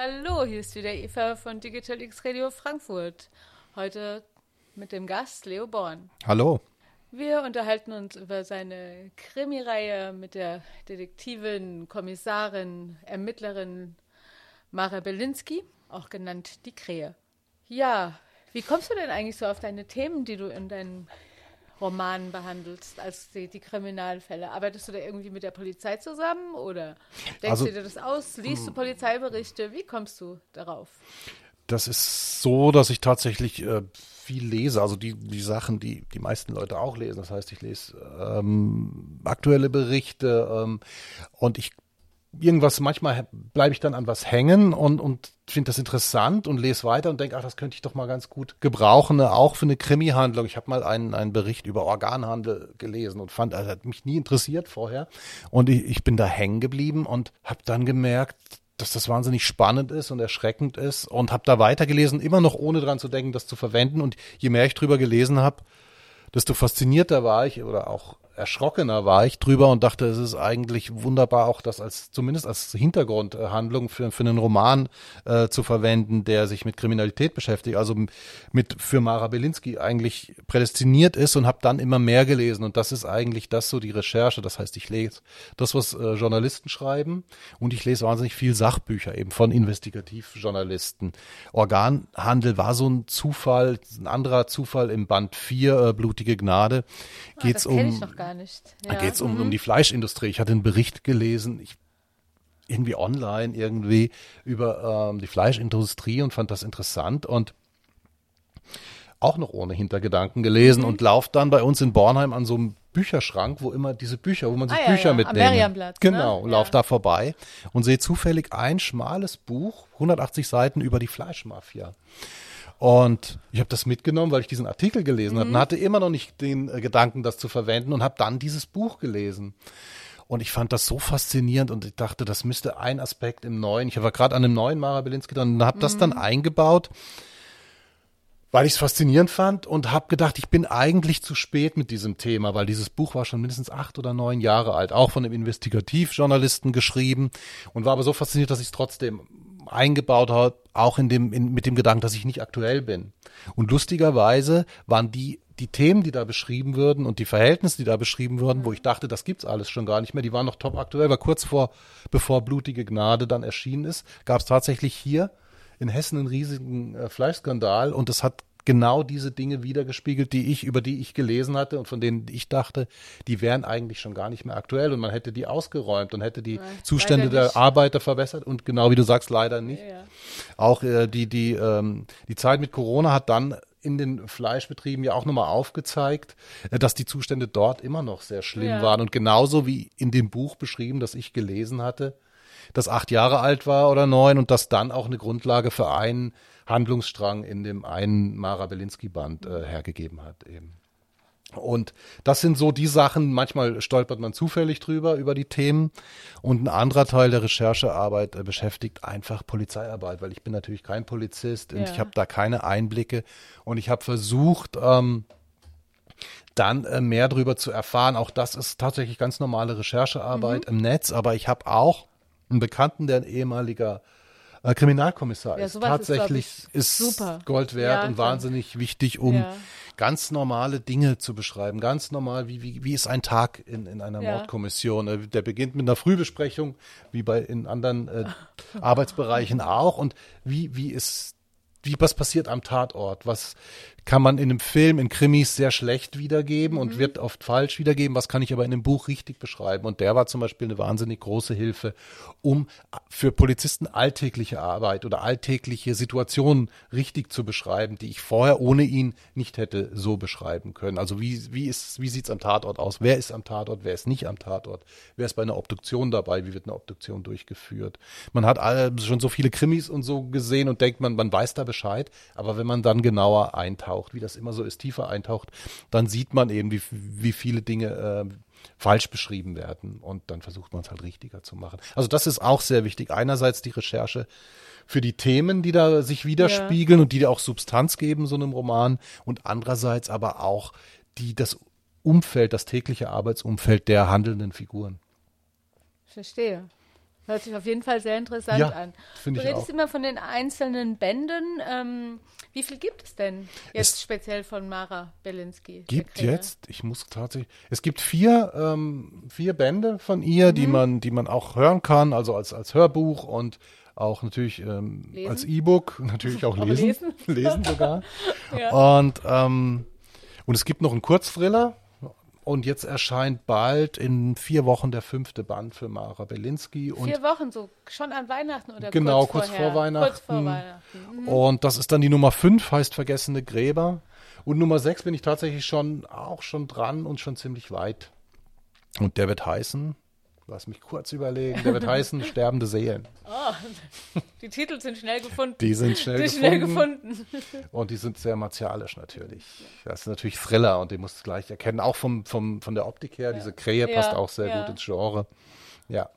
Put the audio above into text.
Hallo, hier ist wieder Eva von Digital X Radio Frankfurt. Heute mit dem Gast Leo Born. Hallo. Wir unterhalten uns über seine Krimireihe mit der Detektivin, Kommissarin, Ermittlerin Mara Belinsky, auch genannt die Krähe. Ja, wie kommst du denn eigentlich so auf deine Themen, die du in deinen Romanen behandelst, als die, die Kriminalfälle? Arbeitest du da irgendwie mit der Polizei zusammen oder denkst Also, du dir das aus? Liest du Polizeiberichte? Wie kommst du darauf? Das ist so, dass ich tatsächlich äh, viel lese, also die, die Sachen, die die meisten Leute auch lesen. Das heißt, ich lese ähm, aktuelle Berichte ähm, und ich irgendwas, manchmal bleibe ich dann an was hängen und, und finde das interessant und lese weiter und denke, ach, das könnte ich doch mal ganz gut gebrauchen, auch für eine Krimi-Handlung. Ich habe mal einen, einen Bericht über Organhandel gelesen und fand, also hat mich nie interessiert vorher. Und ich, ich bin da hängen geblieben und habe dann gemerkt, dass das wahnsinnig spannend ist und erschreckend ist und habe da weitergelesen, immer noch ohne dran zu denken, das zu verwenden. Und je mehr ich drüber gelesen habe, desto faszinierter war ich oder auch erschrockener war ich drüber und dachte, es ist eigentlich wunderbar, auch das als zumindest als Hintergrundhandlung für, für einen Roman äh, zu verwenden, der sich mit Kriminalität beschäftigt, also mit für Mara Belinsky eigentlich prädestiniert ist und habe dann immer mehr gelesen und das ist eigentlich das so die Recherche. Das heißt, ich lese das, was äh, Journalisten schreiben und ich lese wahnsinnig viel Sachbücher eben von Investigativjournalisten. Organhandel war so ein Zufall, ein anderer Zufall im Band 4, äh, Blutige Gnade. Geht's Ah, das kenne um gar nicht. da geht es um, um die Fleischindustrie. Ich hatte einen Bericht gelesen, ich, irgendwie online, irgendwie über ähm, die Fleischindustrie und fand das interessant und auch noch ohne Hintergedanken gelesen und lauf dann bei uns in Bornheim an so einem Bücherschrank, wo immer diese Bücher, wo man sich Ah, ja, Bücher ja, am mitnehmen. Meriamplatz, ne? Genau, Ja. lauf da vorbei und sehe zufällig ein schmales Buch, 180 Seiten über die Fleischmafia. Und ich habe das mitgenommen, weil ich diesen Artikel gelesen Mhm. habe und hatte immer noch nicht den äh, Gedanken, das zu verwenden und habe dann dieses Buch gelesen. Und ich fand das so faszinierend und ich dachte, das müsste ein Aspekt im neuen. Ich war gerade an einem neuen Mara Belinsky dran und habe das dann Mhm. eingebaut, weil ich es faszinierend fand und habe gedacht, ich bin eigentlich zu spät mit diesem Thema, weil dieses Buch war schon mindestens acht oder neun Jahre alt, auch von einem Investigativjournalisten geschrieben und war aber so fasziniert, dass ich es trotzdem eingebaut habe, auch in dem, in, mit dem Gedanken, dass ich nicht aktuell bin. Und lustigerweise waren die, die Themen, die da beschrieben würden und die Verhältnisse, die da beschrieben wurden, wo ich dachte, das gibt's alles schon gar nicht mehr, die waren noch top aktuell, weil kurz vor, bevor Blutige Gnade dann erschienen ist, gab es tatsächlich hier in Hessen einen riesigen äh, Fleischskandal und es hat genau diese Dinge wiedergespiegelt, die ich, über die ich gelesen hatte und von denen ich dachte, die wären eigentlich schon gar nicht mehr aktuell und man hätte die ausgeräumt und hätte die Zustände leider der. Arbeiter verbessert und genau wie du sagst, leider nicht. Ja. Auch äh, die, die, ähm, die Zeit mit Corona hat dann in den Fleischbetrieben ja auch nochmal aufgezeigt, äh, dass die Zustände dort immer noch sehr schlimm Ja. waren. Und genauso wie in dem Buch beschrieben, das ich gelesen hatte, das acht Jahre alt war oder neun und das dann auch eine Grundlage für einen Handlungsstrang in dem einen Mara Belinsky-Band äh, hergegeben hat eben. Und das sind so die Sachen, manchmal stolpert man zufällig drüber, über die Themen. Und ein anderer Teil der Recherchearbeit äh, beschäftigt einfach Polizeiarbeit, weil ich bin natürlich kein Polizist und Ja. ich habe da keine Einblicke. Und ich habe versucht, ähm, dann äh, mehr darüber zu erfahren. Auch das ist tatsächlich ganz normale Recherchearbeit Mhm. im Netz, aber ich habe auch einen Bekannten, der ein ehemaliger äh, Kriminalkommissar Ja, ist. sowas ist, Tatsächlich ich, ist, super. Gold wert Ja, und wahnsinnig wichtig, um ganz normale Dinge zu beschreiben. Ganz normal, wie, wie, wie ist ein Tag in, in einer. Mordkommission? Äh, Der beginnt mit einer Frühbesprechung, wie bei in anderen äh, Arbeitsbereichen auch. Und wie, wie ist, wie, was passiert am Tatort? Was kann man in einem Film, in Krimis sehr schlecht wiedergeben Mhm. und wird oft falsch wiedergeben. Was kann ich aber in einem Buch richtig beschreiben? Und der war zum Beispiel eine wahnsinnig große Hilfe, um für Polizisten alltägliche Arbeit oder alltägliche Situationen richtig zu beschreiben, die ich vorher ohne ihn nicht hätte so beschreiben können. Also wie, wie ist, wie sieht's am Tatort aus? Wer ist am Tatort? Wer ist nicht am Tatort? Wer ist bei einer Obduktion dabei? Wie wird eine Obduktion durchgeführt? Man hat alle, schon so viele Krimis und so gesehen und denkt man, man weiß da Bescheid. Aber wenn man dann genauer eintaucht, wie das immer so ist, tiefer eintaucht, dann sieht man eben, wie, wie viele Dinge äh, falsch beschrieben werden und dann versucht man es halt richtiger zu machen. Also das ist auch sehr wichtig. Einerseits die Recherche für die Themen, die da sich widerspiegeln und die auch Substanz geben, so einem Roman und andererseits aber auch die das Umfeld, das tägliche Arbeitsumfeld der handelnden Figuren. Verstehe. Hört sich auf jeden Fall sehr interessant Ja, an. Du ich redest auch. immer von den einzelnen Bänden. Ähm, wie viel gibt es denn jetzt Es speziell von Mara Belinsky? Gibt jetzt, ich muss tatsächlich, es gibt vier, ähm, vier Bände von ihr, Mhm. die man, die man auch hören kann, also als, als Hörbuch und auch natürlich ähm, Lesen? als E-Book, natürlich auch Auch lesen, lesen? lesen sogar. Ja. Und, ähm, und es gibt noch einen Kurzthriller. Und jetzt erscheint bald in vier Wochen der fünfte Band für Mara Belinsky. Und Vier Wochen, so schon an Weihnachten oder Genau, kurz, kurz vor Kurz vor Weihnachten. Weihnachten. Mhm. Und das ist dann die Nummer 5, heißt Vergessene Gräber. Und Nummer 6 bin ich tatsächlich schon auch schon dran und schon ziemlich weit. Und der wird heißen, lass mich kurz überlegen, der wird heißen Sterbende Seelen. Oh, die Titel sind schnell gefunden. Die sind schnell, Sind gefunden, schnell gefunden. und die sind sehr martialisch natürlich. Das ist natürlich Thriller und den musst du gleich erkennen. Auch vom, vom, von der Optik her, diese Krähe Ja, passt auch sehr ja. gut ins Genre. Ja.